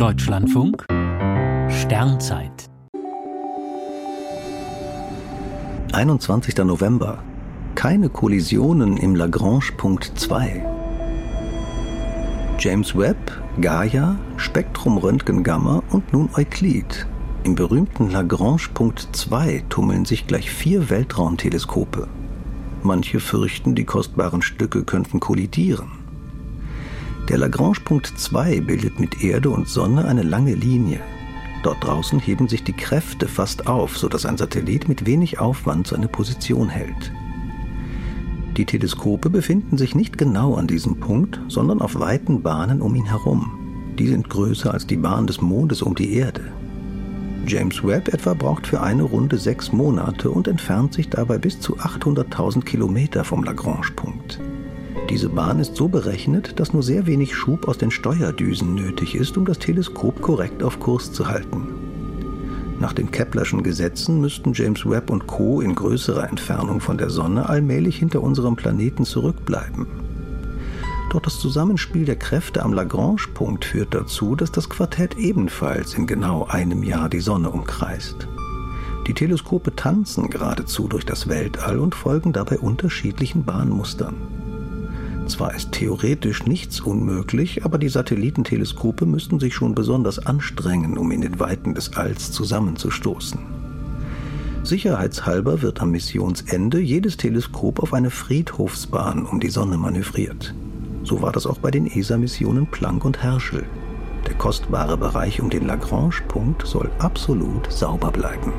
Deutschlandfunk Sternzeit 21. November. Keine Kollisionen im Lagrange-Punkt 2. James Webb, Gaia, Spektrum-Röntgen-Gamma und nun Euklid. Im berühmten Lagrange-Punkt 2 tummeln sich gleich vier Weltraumteleskope. Manche fürchten, die kostbaren Stücke könnten kollidieren. Der Lagrange-Punkt 2 bildet mit Erde und Sonne eine lange Linie. Dort draußen heben sich die Kräfte fast auf, sodass ein Satellit mit wenig Aufwand seine Position hält. Die Teleskope befinden sich nicht genau an diesem Punkt, sondern auf weiten Bahnen um ihn herum. Die sind größer als die Bahn des Mondes um die Erde. James Webb etwa braucht für eine Runde sechs Monate und entfernt sich dabei bis zu 800.000 Kilometer vom Lagrange-Punkt. Diese Bahn ist so berechnet, dass nur sehr wenig Schub aus den Steuerdüsen nötig ist, um das Teleskop korrekt auf Kurs zu halten. Nach den Keplerschen Gesetzen müssten James Webb und Co. in größerer Entfernung von der Sonne allmählich hinter unserem Planeten zurückbleiben. Doch das Zusammenspiel der Kräfte am Lagrange-Punkt führt dazu, dass das Quartett ebenfalls in genau einem Jahr die Sonne umkreist. Die Teleskope tanzen geradezu durch das Weltall und folgen dabei unterschiedlichen Bahnmustern. Zwar ist theoretisch nichts unmöglich, aber die Satellitenteleskope müssten sich schon besonders anstrengen, um in den Weiten des Alls zusammenzustoßen. Sicherheitshalber wird am Missionsende jedes Teleskop auf eine Friedhofsbahn um die Sonne manövriert. So war das auch bei den ESA-Missionen Planck und Herschel. Der kostbare Bereich um den Lagrange-Punkt soll absolut sauber bleiben.